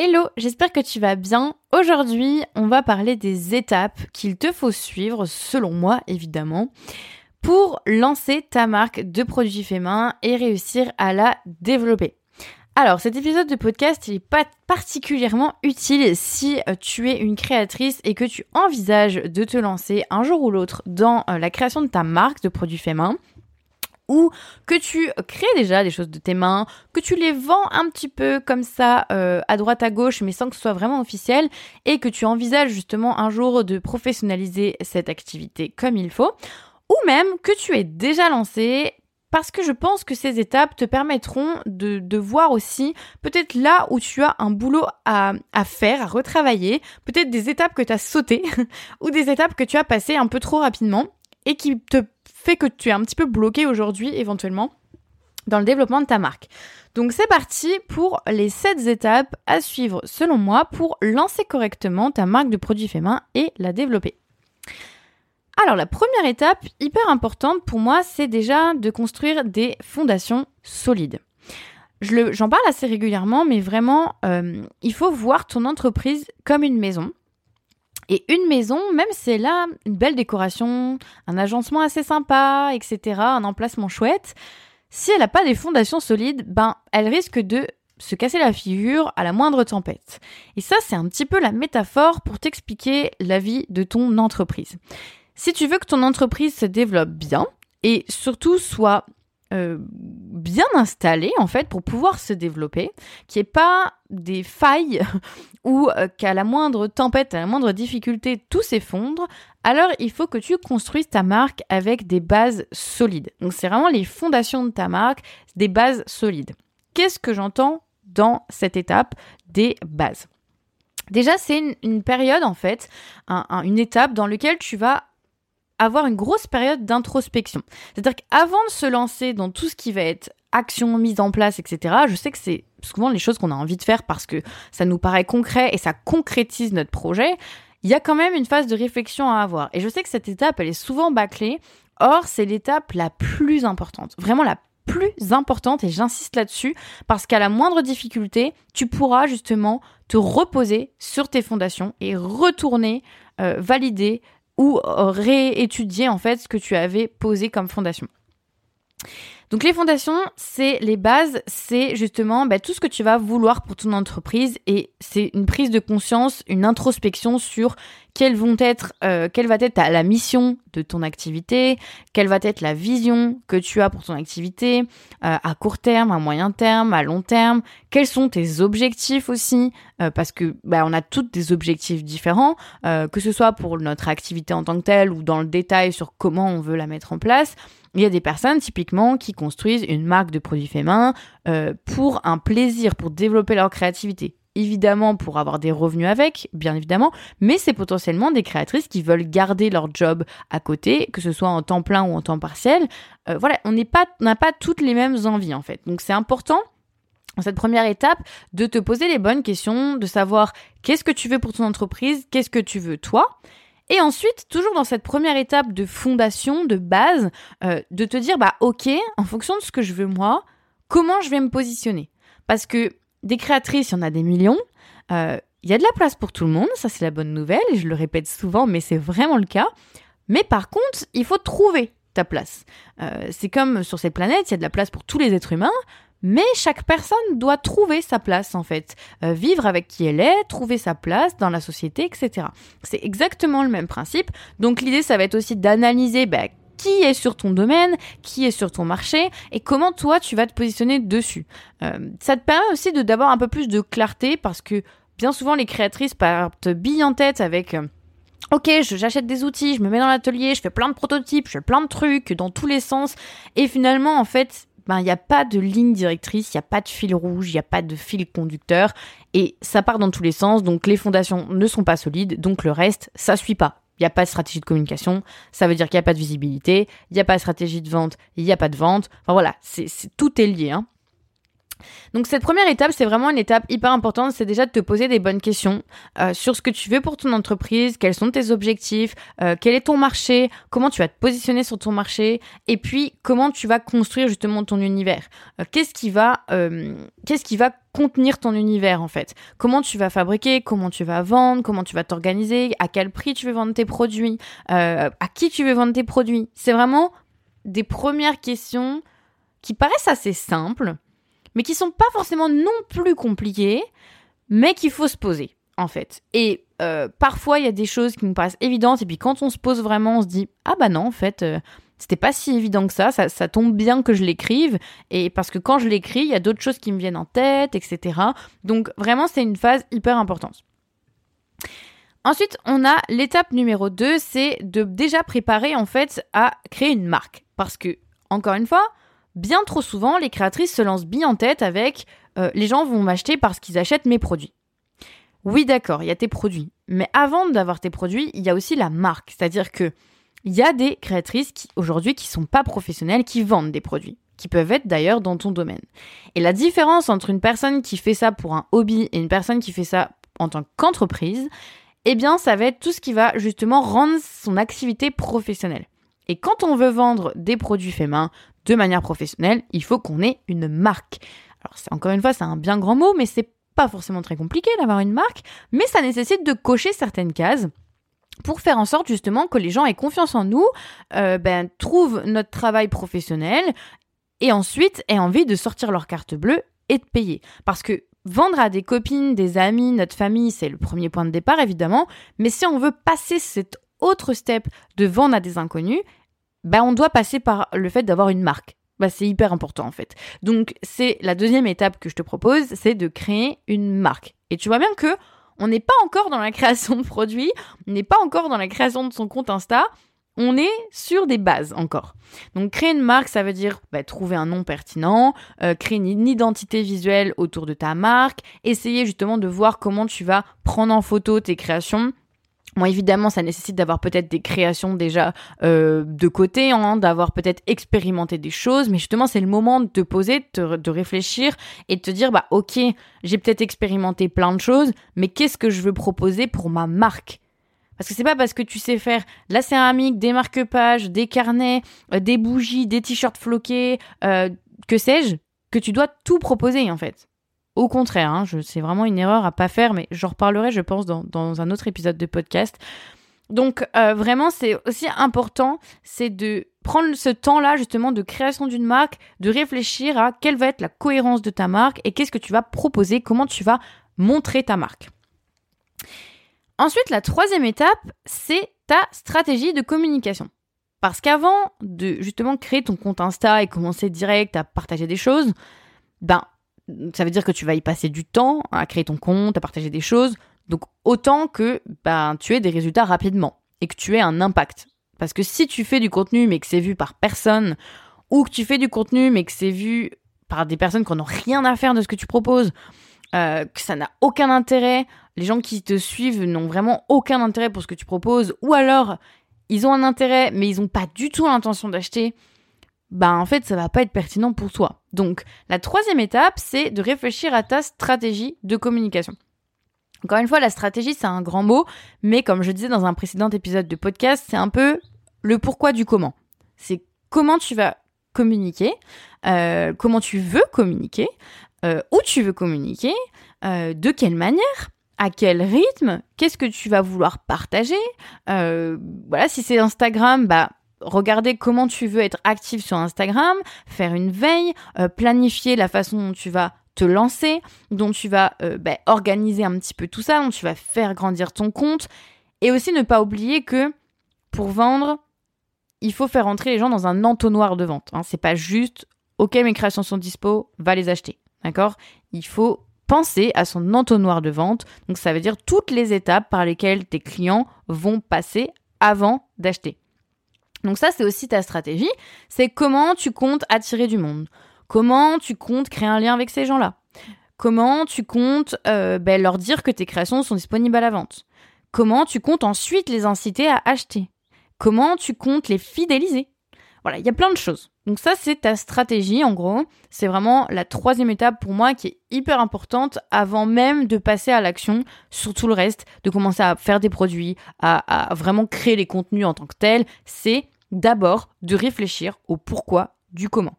Hello, j'espère que tu vas bien. Aujourd'hui, on va parler des étapes qu'il te faut suivre, selon moi évidemment, pour lancer ta marque de produits faits main et réussir à la développer. Alors, cet épisode de podcast n'est pas particulièrement utile si euh, tu es une créatrice et que tu envisages de te lancer un jour ou l'autre dans euh, la création de ta marque de produits faits main ou que tu crées déjà des choses de tes mains, que tu les vends un petit peu comme ça euh, à droite à gauche mais sans que ce soit vraiment officiel et que tu envisages justement un jour de professionnaliser cette activité comme il faut ou même que tu es déjà lancé parce que je pense que ces étapes te permettront de, de voir aussi peut-être là où tu as un boulot à, à faire, à retravailler, peut-être des étapes que tu as sautées ou des étapes que tu as passées un peu trop rapidement et qui te fait que tu es un petit peu bloqué aujourd'hui éventuellement dans le développement de ta marque. Donc c'est parti pour les 7 étapes à suivre selon moi pour lancer correctement ta marque de produits faits main et la développer. Alors la première étape hyper importante pour moi c'est déjà de construire des fondations solides. J'en parle assez régulièrement mais vraiment euh, il faut voir ton entreprise comme une maison et une maison, même si c'est là une belle décoration, un agencement assez sympa, etc., un emplacement chouette, si elle n'a pas des fondations solides, ben elle risque de se casser la figure à la moindre tempête. Et ça, c'est un petit peu la métaphore pour t'expliquer la vie de ton entreprise. Si tu veux que ton entreprise se développe bien et surtout soit euh, bien installé en fait pour pouvoir se développer, qui est pas des failles ou euh, qu'à la moindre tempête, à la moindre difficulté, tout s'effondre, alors il faut que tu construises ta marque avec des bases solides. Donc c'est vraiment les fondations de ta marque, des bases solides. Qu'est-ce que j'entends dans cette étape des bases? Déjà, c'est une, période en fait, une étape dans laquelle tu vas avoir une grosse période d'introspection. C'est-à-dire qu'avant de se lancer dans tout ce qui va être action, mise en place, etc., je sais que c'est souvent les choses qu'on a envie de faire parce que ça nous paraît concret et ça concrétise notre projet. Il y a quand même une phase de réflexion à avoir. Et je sais que cette étape, elle est souvent bâclée. Or, c'est l'étape la plus importante. Vraiment la plus importante et j'insiste là-dessus parce qu'à la moindre difficulté, tu pourras justement te reposer sur tes fondations et retourner euh, valider ou réétudier en fait ce que tu avais posé comme fondation. Donc les fondations, c'est les bases, c'est justement bah, tout ce que tu vas vouloir pour ton entreprise et c'est une prise de conscience, une introspection sur quelles vont être, euh, quelle va être la mission de ton activité, quelle va être la vision que tu as pour ton activité euh, à court terme, à moyen terme, à long terme, quels sont tes objectifs aussi, euh, parce que bah, on a toutes des objectifs différents, que ce soit pour notre activité en tant que telle ou dans le détail sur comment on veut la mettre en place. Il y a des personnes typiquement qui construisent une marque de produits faits main euh, pour un plaisir, pour développer leur créativité. Évidemment pour avoir des revenus avec, bien évidemment, mais c'est potentiellement des créatrices qui veulent garder leur job à côté, que ce soit en temps plein ou en temps partiel. Euh, voilà, on n'a pas toutes les mêmes envies en fait. Donc c'est important cette première étape de te poser les bonnes questions, de savoir qu'est-ce que tu veux pour ton entreprise, qu'est-ce que tu veux toi, et ensuite, toujours dans cette première étape de fondation, de base, euh, de te dire, bah ok, en fonction de ce que je veux moi, comment je vais me positionner? Parce que des créatrices, il y en a des millions. Euh, il y a de la place pour tout le monde, ça c'est la bonne nouvelle, et je le répète souvent, mais c'est vraiment le cas. Mais par contre, il faut trouver ta place. Euh, c'est comme sur cette planète, il y a de la place pour tous les êtres humains, mais chaque personne doit trouver sa place en fait, euh, vivre avec qui elle est, trouver sa place dans la société, etc. C'est exactement le même principe. Donc l'idée, ça va être aussi d'analyser bah, qui est sur ton domaine, qui est sur ton marché et comment toi tu vas te positionner dessus. Euh, ça te permet aussi de d'avoir un peu plus de clarté parce que bien souvent les créatrices partent billes en tête avec euh, Ok, j'achète des outils, je me mets dans l'atelier, je fais plein de prototypes, je fais plein de trucs dans tous les sens. Et finalement, en fait, ben, il n'y a pas de ligne directrice, il n'y a pas de fil rouge, il n'y a pas de fil conducteur, et ça part dans tous les sens, donc les fondations ne sont pas solides, donc le reste, ça suit pas. Il n'y a pas de stratégie de communication, ça veut dire qu'il n'y a pas de visibilité, il n'y a pas de stratégie de vente, il n'y a pas de vente. Enfin voilà, c'est, tout est lié. Hein. Donc cette première étape, c'est vraiment une étape hyper importante, c'est déjà de te poser des bonnes questions euh, sur ce que tu veux pour ton entreprise, quels sont tes objectifs, euh, quel est ton marché, comment tu vas te positionner sur ton marché, et puis comment tu vas construire justement ton univers. Euh, qu'est-ce qui va, qu'est-ce qui va contenir ton univers en fait? Comment tu vas fabriquer, comment tu vas vendre, comment tu vas t'organiser, à quel prix tu veux vendre tes produits, à qui tu veux vendre tes produits? C'est vraiment des premières questions qui paraissent assez simples mais qui sont pas forcément non plus compliquées, mais qu'il faut se poser, en fait. Et euh, parfois, il y a des choses qui nous paraissent évidentes, et puis quand on se pose vraiment, on se dit Ah bah non, en fait. Euh, c'était pas si évident que ça, ça, tombe bien que je l'écrive, et parce que quand je l'écris, il y a d'autres choses qui me viennent en tête, etc. Donc vraiment, c'est une phase hyper importante. Ensuite, on a l'étape numéro 2, c'est de déjà préparer en fait à créer une marque. Parce que, encore une fois, bien trop souvent, les créatrices se lancent bien en tête avec euh, les gens vont m'acheter parce qu'ils achètent mes produits. Oui, d'accord, il y a tes produits. Mais avant d'avoir tes produits, il y a aussi la marque. C'est-à-dire que il y a des créatrices qui aujourd'hui qui sont pas professionnelles, qui vendent des produits, qui peuvent être d'ailleurs dans ton domaine. Et la différence entre une personne qui fait ça pour un hobby et une personne qui fait ça en tant qu'entreprise, eh bien, ça va être tout ce qui va justement rendre son activité professionnelle. Et quand on veut vendre des produits faits main de manière professionnelle, il faut qu'on ait une marque. Alors, encore une fois, c'est un bien grand mot, mais c'est pas forcément très compliqué d'avoir une marque, mais ça nécessite de cocher certaines cases pour faire en sorte justement que les gens aient confiance en nous, euh, ben, trouvent notre travail professionnel et ensuite aient envie de sortir leur carte bleue et de payer. Parce que vendre à des copines, des amis, notre famille, c'est le premier point de départ évidemment, mais si on veut passer cet autre step de vendre à des inconnus, bah, on doit passer par le fait d'avoir une marque. Bah, c'est hyper important en fait. Donc c'est la deuxième étape que je te propose, c'est de créer une marque. Et tu vois bien que on n'est pas encore dans la création de produits, on n'est pas encore dans la création de son compte Insta, on est sur des bases encore. Donc créer une marque, ça veut dire bah, trouver un nom pertinent, euh, créer une identité visuelle autour de ta marque, essayer justement de voir comment tu vas prendre en photo tes créations, Bon, évidemment, ça nécessite d'avoir peut-être des créations déjà euh, de côté, hein, d'avoir peut-être expérimenté des choses, mais justement, c'est le moment de te poser, de, réfléchir et de te dire, bah ok, j'ai peut-être expérimenté plein de choses, mais qu'est-ce que je veux proposer pour ma marque? Parce que c'est pas parce que tu sais faire de la céramique, des marque-pages, des carnets, euh, des bougies, des t-shirts floqués, euh, que sais-je, que tu dois tout proposer en fait. Au contraire, hein, c'est vraiment une erreur à pas faire, mais j'en reparlerai, je pense, dans, un autre épisode de podcast. Donc euh, vraiment, c'est aussi important, c'est de prendre ce temps-là justement de création d'une marque, de réfléchir à quelle va être la cohérence de ta marque et qu'est-ce que tu vas proposer, comment tu vas montrer ta marque. Ensuite, la troisième étape, c'est ta stratégie de communication. Parce qu'avant de justement créer ton compte Insta et commencer direct à partager des choses, ben ça veut dire que tu vas y passer du temps à créer ton compte, à partager des choses. Donc autant que ben, tu aies des résultats rapidement et que tu aies un impact. Parce que si tu fais du contenu mais que c'est vu par personne, ou que tu fais du contenu mais que c'est vu par des personnes qui n'ont rien à faire de ce que tu proposes, euh, que ça n'a aucun intérêt, les gens qui te suivent n'ont vraiment aucun intérêt pour ce que tu proposes, ou alors ils ont un intérêt mais ils n'ont pas du tout l'intention d'acheter, bah en fait ça va pas être pertinent pour toi. Donc la troisième étape, c'est de réfléchir à ta stratégie de communication. Encore une fois, la stratégie c'est un grand mot, mais comme je disais dans un précédent épisode de podcast, c'est un peu le pourquoi du comment. C'est comment tu vas communiquer, euh, comment tu veux communiquer, euh, où tu veux communiquer, euh, de quelle manière, à quel rythme, qu'est-ce que tu vas vouloir partager. voilà, si c'est Instagram, bah regarder comment tu veux être actif sur Instagram, faire une veille, euh, planifier la façon dont tu vas te lancer, dont tu vas euh, bah, organiser un petit peu tout ça, dont tu vas faire grandir ton compte. Et aussi ne pas oublier que pour vendre, il faut faire entrer les gens dans un entonnoir de vente. Hein. C'est pas juste OK, mes créations sont dispo, va les acheter. D'accord? Il faut penser à son entonnoir de vente. Donc ça veut dire toutes les étapes par lesquelles tes clients vont passer avant d'acheter. Donc ça, c'est aussi ta stratégie. C'est comment tu comptes attirer du monde. Comment tu comptes créer un lien avec ces gens-là. Comment tu comptes euh, ben, leur dire que tes créations sont disponibles à la vente. Comment tu comptes ensuite les inciter à acheter. Comment tu comptes les fidéliser. Voilà, il y a plein de choses. Donc ça, c'est ta stratégie, en gros. C'est vraiment la troisième étape pour moi qui est hyper importante avant même de passer à l'action sur tout le reste, de commencer à faire des produits, à, vraiment créer les contenus en tant que tels. C'est d'abord de réfléchir au pourquoi du comment.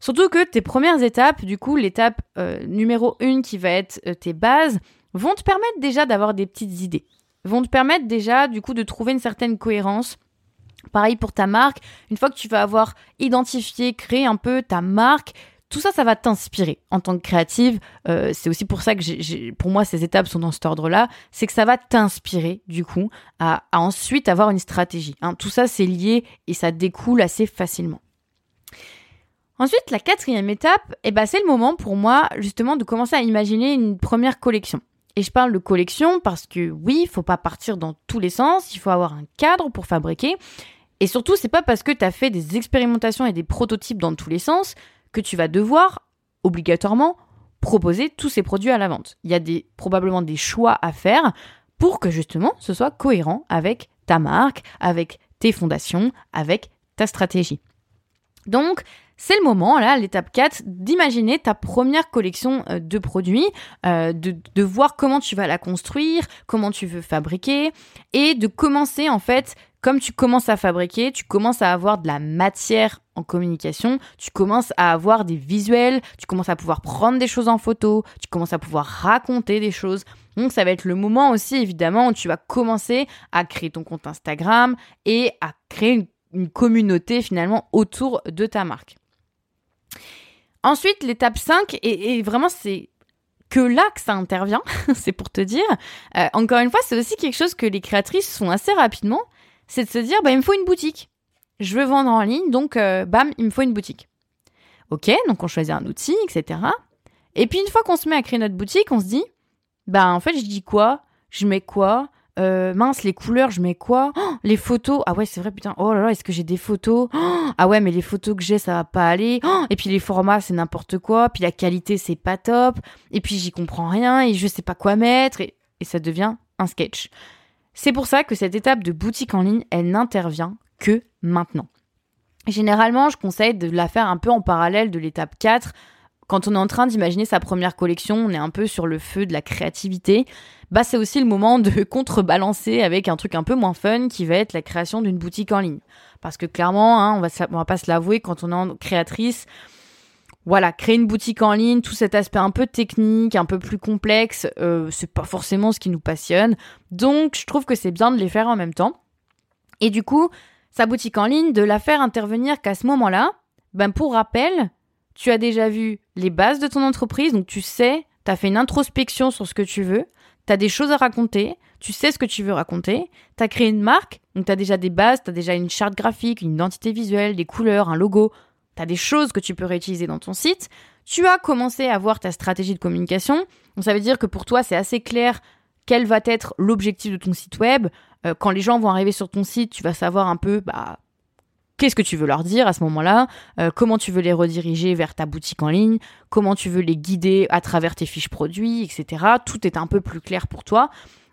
Surtout que tes premières étapes, du coup, l'étape euh, numéro une qui va être euh, tes bases, vont te permettre déjà d'avoir des petites idées. Vont te permettre déjà, du coup, de trouver une certaine cohérence. Pareil pour ta marque. Une fois que tu vas avoir identifié, créé un peu ta marque, tout ça, ça va t'inspirer en tant que créative. Euh, c'est aussi pour ça que pour moi, ces étapes sont dans cet ordre-là. C'est que ça va t'inspirer, du coup, à, ensuite avoir une stratégie. Hein. Tout ça, c'est lié et ça découle assez facilement. Ensuite, la quatrième étape, eh ben, c'est le moment pour moi, justement, de commencer à imaginer une première collection. Et je parle de collection parce que oui, il faut pas partir dans tous les sens, il faut avoir un cadre pour fabriquer. Et surtout, c'est pas parce que tu as fait des expérimentations et des prototypes dans tous les sens que tu vas devoir obligatoirement proposer tous ces produits à la vente. Il y a probablement des choix à faire pour que justement ce soit cohérent avec ta marque, avec tes fondations, avec ta stratégie. Donc, c'est le moment, là, l'étape 4, d'imaginer ta première collection euh, de produits, euh, de, voir comment tu vas la construire, comment tu veux fabriquer, et de commencer, en fait, comme tu commences à fabriquer, tu commences à avoir de la matière en communication, tu commences à avoir des visuels, tu commences à pouvoir prendre des choses en photo, tu commences à pouvoir raconter des choses. Donc ça va être le moment aussi évidemment où tu vas commencer à créer ton compte Instagram et à créer une communauté finalement autour de ta marque. Ensuite, l'étape 5, et, vraiment c'est que là que ça intervient, c'est pour te dire, euh, encore une fois, c'est aussi quelque chose que les créatrices font assez rapidement, c'est de se dire, bah, il me faut une boutique. Je veux vendre en ligne, donc euh, bam, il me faut une boutique. Ok, donc on choisit un outil, etc. Et puis une fois qu'on se met à créer notre boutique, on se dit, bah en fait, je dis quoi? Je mets quoi? Euh, mince, les couleurs, je mets quoi? Oh, Les photos. Ah ouais, c'est vrai, putain. Oh là là, est-ce que j'ai des photos? Oh, Ah ouais, mais les photos que j'ai, ça va pas aller. Oh, et puis les formats, c'est n'importe quoi. Puis la qualité, c'est pas top. Et puis j'y comprends rien et je sais pas quoi mettre. Et, et ça devient un sketch. C'est pour ça que cette étape de boutique en ligne, elle n'intervient que maintenant. Généralement, je conseille de la faire un peu en parallèle de l'étape 4 quand on est en train d'imaginer sa première collection, on est un peu sur le feu de la créativité. Bah, c'est aussi le moment de contrebalancer avec un truc un peu moins fun qui va être la création d'une boutique en ligne. Parce que clairement, hein, on, va, on va pas se l'avouer, quand on est créatrice, voilà, créer une boutique en ligne, tout cet aspect un peu technique, un peu plus complexe, euh, c'est pas forcément ce qui nous passionne. Donc, je trouve que c'est bien de les faire en même temps. Et du coup, sa boutique en ligne, de la faire intervenir qu'à ce moment-là, ben pour rappel, tu as déjà vu les bases de ton entreprise, donc tu sais, tu as fait une introspection sur ce que tu veux, tu as des choses à raconter, tu sais ce que tu veux raconter, tu as créé une marque, donc tu as déjà des bases, tu as déjà une charte graphique, une identité visuelle, des couleurs, un logo, tu as des choses que tu peux réutiliser dans ton site, tu as commencé à voir ta stratégie de communication, donc ça veut dire que pour toi c'est assez clair quel va être l'objectif de ton site web. Euh, quand les gens vont arriver sur ton site, tu vas savoir un peu bah, Qu'est-ce que tu veux leur dire à ce moment-là euh, Comment tu veux les rediriger vers ta boutique en ligne Comment tu veux les guider à travers tes fiches produits, etc. Tout est un peu plus clair pour toi.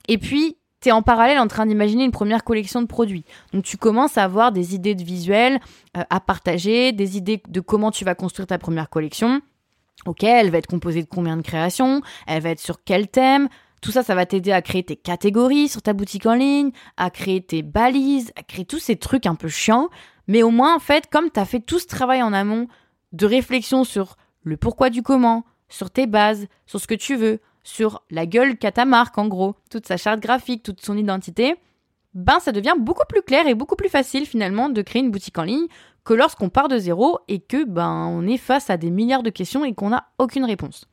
Et puis, tu es en parallèle en train d'imaginer une première collection de produits. Donc, tu commences à avoir des idées de visuels euh, à partager, des idées de comment tu vas construire ta première collection. Ok, elle va être composée de combien de créations Elle va être sur quel thème tout ça, ça va t'aider à créer tes catégories sur ta boutique en ligne, à créer tes balises, à créer tous ces trucs un peu chiants mais au moins, en fait, comme tu as fait tout ce travail en amont de réflexion sur le pourquoi du comment, sur tes bases, sur ce que tu veux, sur la gueule qu'a ta marque, en gros, toute sa charte graphique, toute son identité, ben ça devient beaucoup plus clair et beaucoup plus facile finalement de créer une boutique en ligne que lorsqu'on part de zéro et que ben on est face à des milliards de questions et qu'on n'a aucune réponse.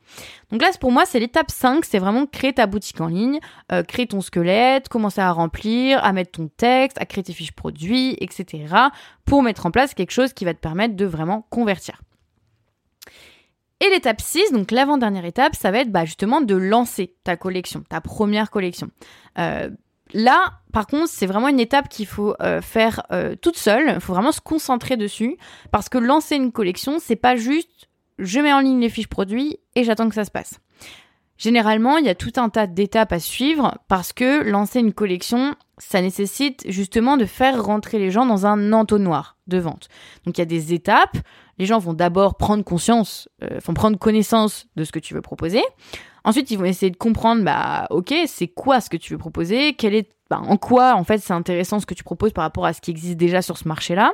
Donc là pour moi c'est l'étape 5, c'est vraiment créer ta boutique en ligne, euh, créer ton squelette, commencer à remplir, à mettre ton texte, à créer tes fiches produits, etc. pour mettre en place quelque chose qui va te permettre de vraiment convertir. Et l'étape 6, donc l'avant-dernière étape, ça va être bah, justement de lancer ta collection, ta première collection. Euh, Là, par contre, c'est vraiment une étape qu'il faut euh, faire euh, toute seule. Il faut vraiment se concentrer dessus parce que lancer une collection, c'est pas juste je mets en ligne les fiches produits et j'attends que ça se passe. Généralement, il y a tout un tas d'étapes à suivre parce que lancer une collection, ça nécessite justement de faire rentrer les gens dans un entonnoir de vente. Donc il y a des étapes. Les gens vont d'abord prendre conscience, euh, prendre connaissance de ce que tu veux proposer. Ensuite, ils vont essayer de comprendre, bah, ok, c'est quoi ce que tu veux proposer? Quel est, bah, en quoi, en fait, c'est intéressant ce que tu proposes par rapport à ce qui existe déjà sur ce marché-là?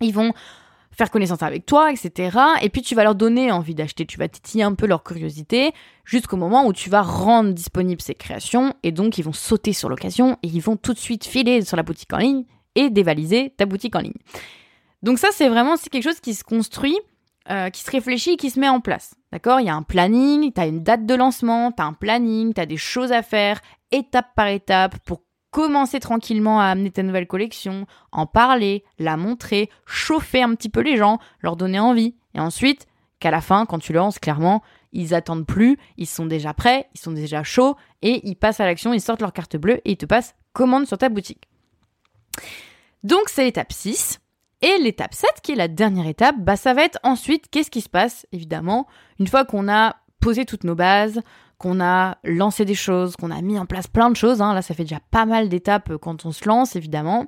Ils vont faire connaissance avec toi, etc. Et puis tu vas leur donner envie d'acheter, tu vas titiller un peu leur curiosité jusqu'au moment où tu vas rendre disponible ces créations et donc ils vont sauter sur l'occasion et ils vont tout de suite filer sur la boutique en ligne et dévaliser ta boutique en ligne. Donc ça c'est vraiment c'est quelque chose qui se construit, euh, qui se réfléchit, qui se met en place. D'accord? Il y a un planning, tu as une date de lancement, tu as un planning, tu as des choses à faire étape par étape pour commencer tranquillement à amener ta nouvelle collection, en parler, la montrer, chauffer un petit peu les gens, leur donner envie. Et ensuite, qu'à la fin, quand tu lances, clairement, ils attendent plus, ils sont déjà prêts, ils sont déjà chauds, et ils passent à l'action, ils sortent leur carte bleue et ils te passent commande sur ta boutique. Donc c'est l'étape 6. Et l'étape 7, qui est la dernière étape, bah ça va être ensuite qu'est-ce qui se passe, évidemment, une fois qu'on a posé toutes nos bases, qu'on a lancé des choses, qu'on a mis en place plein de choses. Hein. Là, ça fait déjà pas mal d'étapes euh, quand on se lance, évidemment.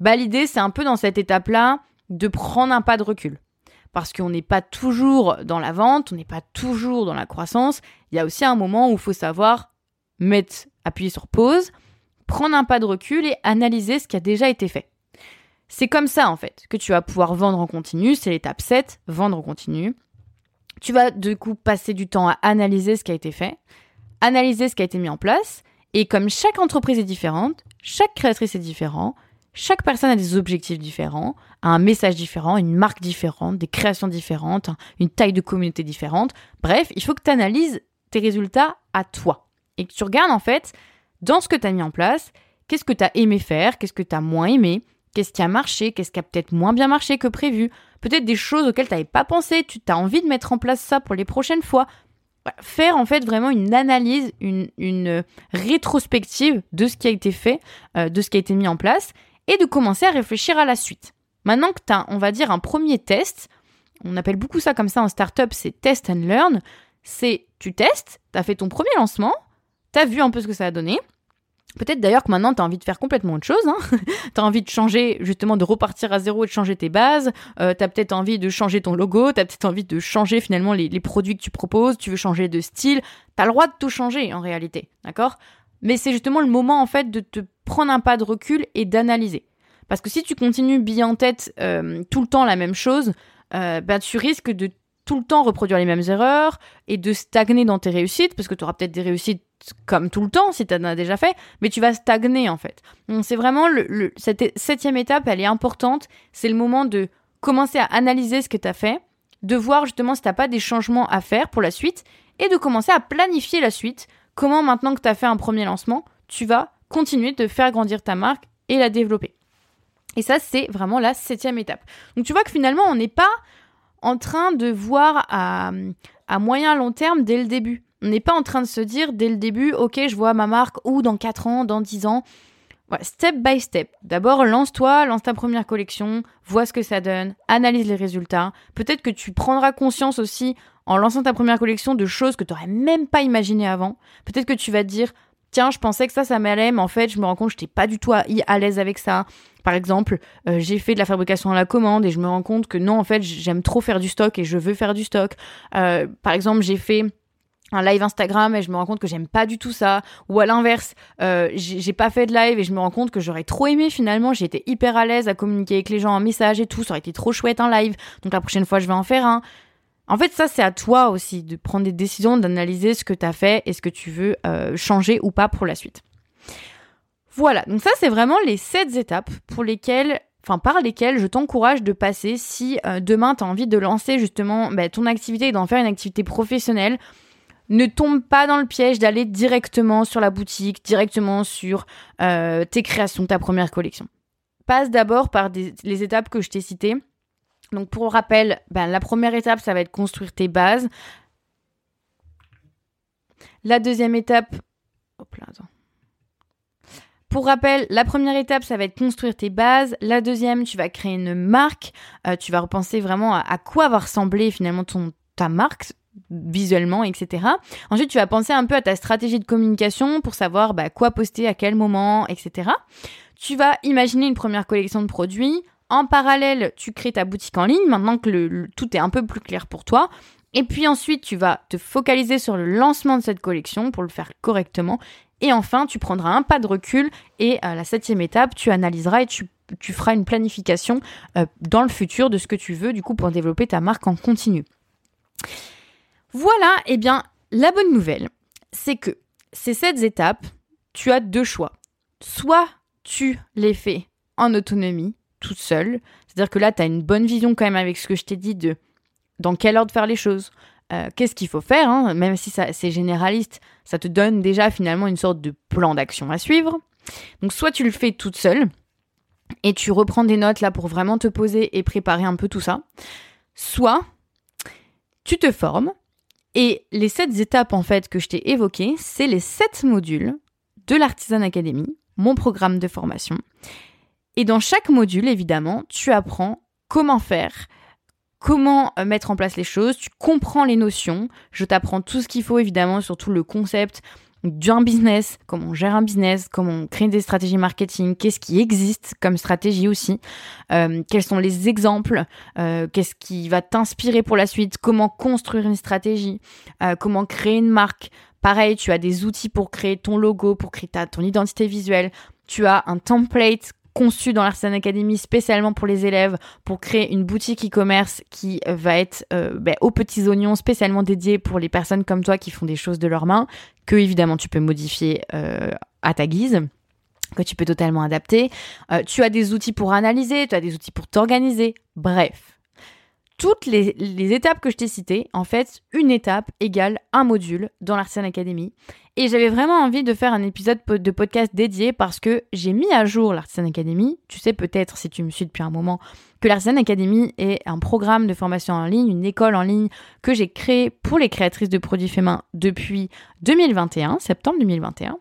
Bah, l'idée, c'est un peu dans cette étape-là de prendre un pas de recul. Parce qu'on n'est pas toujours dans la vente, on n'est pas toujours dans la croissance. Il y a aussi un moment où il faut savoir mettre, appuyer sur pause, prendre un pas de recul et analyser ce qui a déjà été fait. C'est comme ça, en fait, que tu vas pouvoir vendre en continu. C'est l'étape 7, vendre en continu. Tu vas du coup passer du temps à analyser ce qui a été fait, analyser ce qui a été mis en place, et comme chaque entreprise est différente, chaque créatrice est différente, chaque personne a des objectifs différents, a un message différent, une marque différente, des créations différentes, une taille de communauté différente. Bref, il faut que tu analyses tes résultats à toi. Et que tu regardes en fait, dans ce que tu as mis en place, qu'est-ce que tu as aimé faire, qu'est-ce que tu as moins aimé, qu'est-ce qui a marché, qu'est-ce qui a peut-être moins bien marché que prévu, peut-être des choses auxquelles tu n'avais pas pensé, tu as envie de mettre en place ça pour les prochaines fois. Faire en fait vraiment une analyse, une, rétrospective de ce qui a été fait, euh, de ce qui a été mis en place, et de commencer à réfléchir à la suite. Maintenant que tu as, on va dire, un premier test, on appelle beaucoup ça comme ça en startup, c'est test and learn, c'est tu testes, tu as fait ton premier lancement, tu as vu un peu ce que ça a donné, Peut-être d'ailleurs que maintenant tu as envie de faire complètement autre chose. Hein. tu as envie de changer, justement, de repartir à zéro et de changer tes bases. Euh, tu as peut-être envie de changer ton logo. Tu as peut-être envie de changer finalement les, produits que tu proposes. Tu veux changer de style. Tu as le droit de tout changer en réalité. D'accord? Mais c'est justement le moment en fait de te prendre un pas de recul et d'analyser. Parce que si tu continues bien en tête euh, tout le temps la même chose, euh, ben, tu risques de tout le temps reproduire les mêmes erreurs et de stagner dans tes réussites, parce que tu auras peut-être des réussites comme tout le temps si tu en as déjà fait, mais tu vas stagner en fait. C'est vraiment cette septième étape, elle est importante. C'est le moment de commencer à analyser ce que tu as fait, de voir justement si tu pas des changements à faire pour la suite et de commencer à planifier la suite. Comment maintenant que tu as fait un premier lancement, tu vas continuer de faire grandir ta marque et la développer. Et ça, c'est vraiment la septième étape. Donc tu vois que finalement, on n'est pas en train de voir à, à moyen long terme dès le début. On n'est pas en train de se dire dès le début, ok, je vois ma marque ou dans 4 ans, dans 10 ans. Step by step. D'abord, lance-toi, lance ta première collection, vois ce que ça donne, analyse les résultats. Peut-être que tu prendras conscience aussi en lançant ta première collection de choses que tu n'aurais même pas imaginées avant. Peut-être que tu vas te dire, tiens, je pensais que ça, ça m'allait, mais en fait, je me rends compte que je n'étais pas du tout à, l'aise avec ça. Par exemple, euh, j'ai fait de la fabrication à la commande et je me rends compte que non, en fait, j'aime trop faire du stock et je veux faire du stock. Euh, par exemple, j'ai fait un live Instagram et je me rends compte que j'aime pas du tout ça. Ou à l'inverse euh, j'ai pas fait de live et je me rends compte que j'aurais trop aimé finalement. J'ai été hyper à l'aise à communiquer avec les gens en message et tout. Ça aurait été trop chouette un live. Donc la prochaine fois je vais en faire un. En fait ça c'est à toi aussi de prendre des décisions d'analyser ce que tu as fait et ce que tu veux euh, changer ou pas pour la suite. Voilà. Donc ça c'est vraiment les sept étapes pour lesquelles enfin par lesquelles je t'encourage de passer si euh, demain tu as envie de lancer justement bah, ton activité et d'en faire une activité professionnelle ne tombe pas dans le piège d'aller directement sur la boutique, directement sur euh, tes créations, ta première collection. Passe d'abord par les étapes que je t'ai citées. Donc pour rappel, ben, la première étape, ça va être construire tes bases. La deuxième étape... Hop là, attends. Pour rappel, la première étape, ça va être construire tes bases. La deuxième, tu vas créer une marque. Euh, tu vas repenser vraiment à, quoi va ressembler finalement ta marque, visuellement, etc. Ensuite, tu vas penser un peu à ta stratégie de communication pour savoir bah, quoi poster à quel moment, etc. Tu vas imaginer une première collection de produits. En parallèle, tu crées ta boutique en ligne maintenant que tout est un peu plus clair pour toi. Et puis ensuite, tu vas te focaliser sur le lancement de cette collection pour le faire correctement. Et enfin, tu prendras un pas de recul et à la septième étape, tu analyseras et tu, feras une planification euh, dans le futur de ce que tu veux du coup pour développer ta marque en continu. Voilà, eh bien, la bonne nouvelle, c'est que ces sept étapes, tu as deux choix. Soit tu les fais en autonomie, toute seule, c'est-à-dire que là, tu as une bonne vision quand même avec ce que je t'ai dit de dans quel ordre faire les choses, euh, qu'est-ce qu'il faut faire, hein, même si c'est généraliste, ça te donne déjà finalement une sorte de plan d'action à suivre. Donc soit tu le fais toute seule et tu reprends des notes là pour vraiment te poser et préparer un peu tout ça, soit tu te formes et les sept étapes en fait que je t'ai évoquées, c'est les sept modules de l'Artisan Academy, mon programme de formation. Et dans chaque module, évidemment, tu apprends comment faire, comment euh, mettre en place les choses, tu comprends les notions, je t'apprends tout ce qu'il faut évidemment, surtout le concept d'un business, comment on gère un business, comment on crée des stratégies marketing, qu'est-ce qui existe comme stratégie aussi, euh, quels sont les exemples, euh, qu'est-ce qui va t'inspirer pour la suite, comment construire une stratégie, comment créer une marque. Pareil, tu as des outils pour créer ton logo, pour créer ta, ton identité visuelle. Tu as un template conçu dans l'Artisan Academy spécialement pour les élèves pour créer une boutique e-commerce qui va être euh, ben, aux petits oignons spécialement dédiée pour les personnes comme toi qui font des choses de leurs mains que évidemment tu peux modifier euh, à ta guise que tu peux totalement adapter. Euh, tu as des outils pour analyser, tu as des outils pour t'organiser. Bref, toutes les, étapes que je t'ai citées, en fait, une étape égale un module dans l'Artisan Academy. Et j'avais vraiment envie de faire un épisode de podcast dédié parce que j'ai mis à jour l'Artisan Academy. Tu sais peut-être, si tu me suis depuis un moment, que l'Artisan Academy est un programme de formation en ligne, une école en ligne que j'ai créé pour les créatrices de produits faits main depuis 2021, septembre 2021.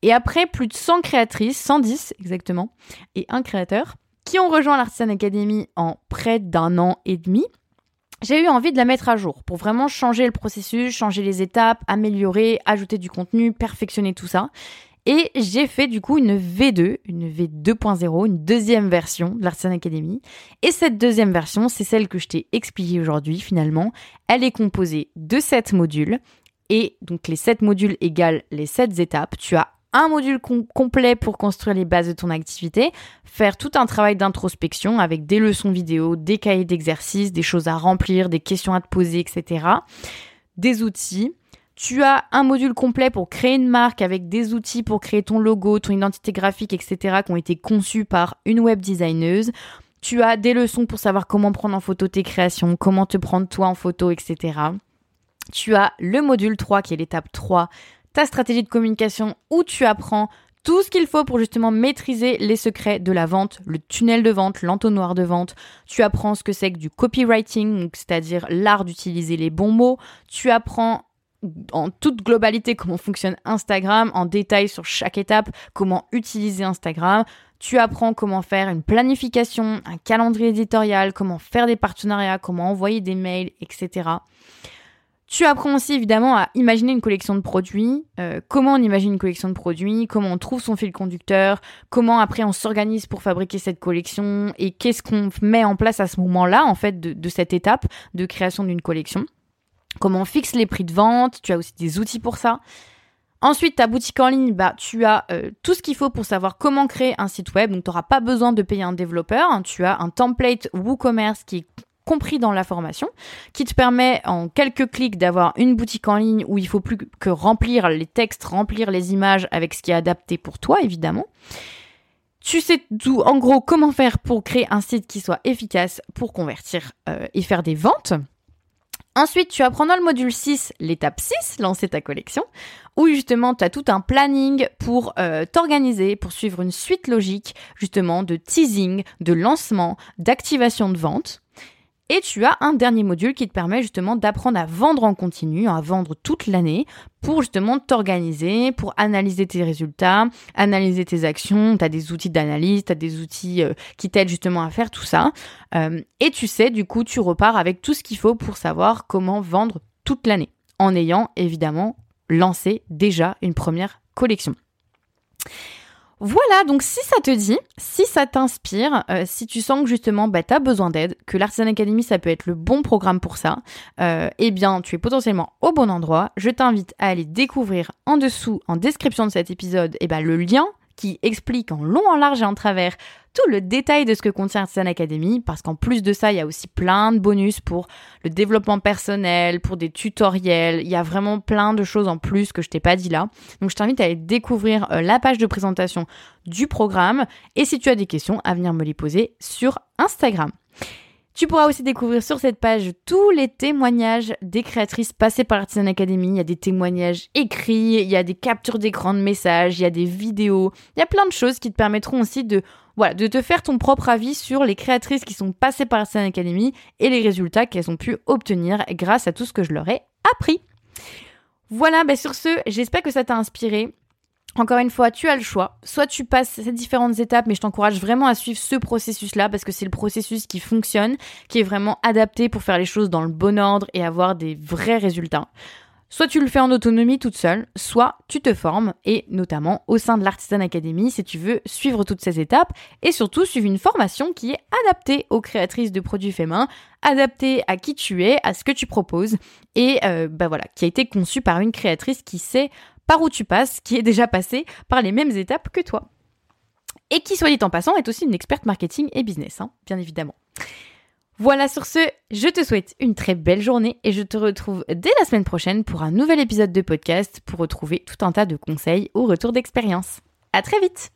Et après plus de 100 créatrices, 110 exactement, et un créateur, qui ont rejoint l'Artisan Academy en près d'un an et demi, j'ai eu envie de la mettre à jour pour vraiment changer le processus, changer les étapes, améliorer, ajouter du contenu, perfectionner tout ça. Et j'ai fait du coup une V2, une V2.0, une deuxième version de l'Artisan Academy. Et cette deuxième version, c'est celle que je t'ai expliquée aujourd'hui finalement. Elle est composée de 7 modules. Et donc les 7 modules égale les 7 étapes. Tu as un module complet pour construire les bases de ton activité, faire tout un travail d'introspection avec des leçons vidéo, des cahiers d'exercices, des choses à remplir, des questions à te poser, etc. Des outils. Tu as un module complet pour créer une marque avec des outils pour créer ton logo, ton identité graphique, etc. qui ont été conçus par une web designeuse. Tu as des leçons pour savoir comment prendre en photo tes créations, comment te prendre toi en photo, etc. Tu as le module 3 qui est l'étape 3 ta stratégie de communication où tu apprends tout ce qu'il faut pour justement maîtriser les secrets de la vente, le tunnel de vente, l'entonnoir de vente. Tu apprends ce que c'est que du copywriting, c'est-à-dire l'art d'utiliser les bons mots. Tu apprends en toute globalité comment fonctionne Instagram, en détail sur chaque étape, comment utiliser Instagram. Tu apprends comment faire une planification, un calendrier éditorial, comment faire des partenariats, comment envoyer des mails, etc. Tu apprends aussi évidemment à imaginer une collection de produits, euh, comment on imagine une collection de produits, comment on trouve son fil conducteur, comment après on s'organise pour fabriquer cette collection et qu'est-ce qu'on met en place à ce moment-là en fait de, cette étape de création d'une collection. Comment on fixe les prix de vente, tu as aussi des outils pour ça. Ensuite, ta boutique en ligne, bah, tu as euh, tout ce qu'il faut pour savoir comment créer un site web. Donc, tu n'auras pas besoin de payer un développeur. Hein. Tu as un template WooCommerce qui est compris dans la formation, qui te permet en quelques clics d'avoir une boutique en ligne où il faut plus que remplir les textes, remplir les images avec ce qui est adapté pour toi, évidemment. Tu sais tout, en gros, comment faire pour créer un site qui soit efficace pour convertir euh, et faire des ventes. Ensuite, tu apprends dans le module 6, l'étape 6, lancer ta collection, où justement tu as tout un planning pour euh, t'organiser, pour suivre une suite logique justement de teasing, de lancement, d'activation de vente. Et tu as un dernier module qui te permet justement d'apprendre à vendre en continu, à vendre toute l'année pour justement t'organiser, pour analyser tes résultats, analyser tes actions. Tu as des outils d'analyse, tu as des outils euh, qui t'aident justement à faire tout ça. Euh, et tu sais, du coup, tu repars avec tout ce qu'il faut pour savoir comment vendre toute l'année, en ayant évidemment lancé déjà une première collection. Voilà, donc si ça te dit, si ça t'inspire, euh, si tu sens que justement bah, tu besoin d'aide, que l'Artisan Academy ça peut être le bon programme pour ça, euh, eh bien tu es potentiellement au bon endroit. Je t'invite à aller découvrir en dessous, en description de cet épisode, eh ben, le lien qui explique en long, en large et en travers tout le détail de ce que contient Artisan Academy, parce qu'en plus de ça, il y a aussi plein de bonus pour le développement personnel, pour des tutoriels, il y a vraiment plein de choses en plus que je t'ai pas dit là. Donc je t'invite à aller découvrir euh, la page de présentation du programme, et si tu as des questions, à venir me les poser sur Instagram. Tu pourras aussi découvrir sur cette page tous les témoignages des créatrices passées par Artisan Academy. Il y a des témoignages écrits, il y a des captures d'écran de messages, il y a des vidéos, il y a plein de choses qui te permettront aussi de, voilà, de te faire ton propre avis sur les créatrices qui sont passées par Artisan Academy et les résultats qu'elles ont pu obtenir grâce à tout ce que je leur ai appris. Voilà, ben sur ce, j'espère que ça t'a inspiré. Encore une fois, tu as le choix. Soit tu passes ces différentes étapes, mais je t'encourage vraiment à suivre ce processus-là parce que c'est le processus qui fonctionne, qui est vraiment adapté pour faire les choses dans le bon ordre et avoir des vrais résultats. Soit tu le fais en autonomie toute seule, soit tu te formes, et notamment au sein de l'Artisan Academy si tu veux suivre toutes ces étapes, et surtout suivre une formation qui est adaptée aux créatrices de produits féminins, adaptée à qui tu es, à ce que tu proposes, et euh, bah voilà, qui a été conçue par une créatrice qui sait par où tu passes, qui est déjà passé par les mêmes étapes que toi. Et qui, soit dit en passant, est aussi une experte marketing et business, hein, bien évidemment. Voilà, sur ce, je te souhaite une très belle journée et je te retrouve dès la semaine prochaine pour un nouvel épisode de podcast pour retrouver tout un tas de conseils ou retours d'expérience. À très vite!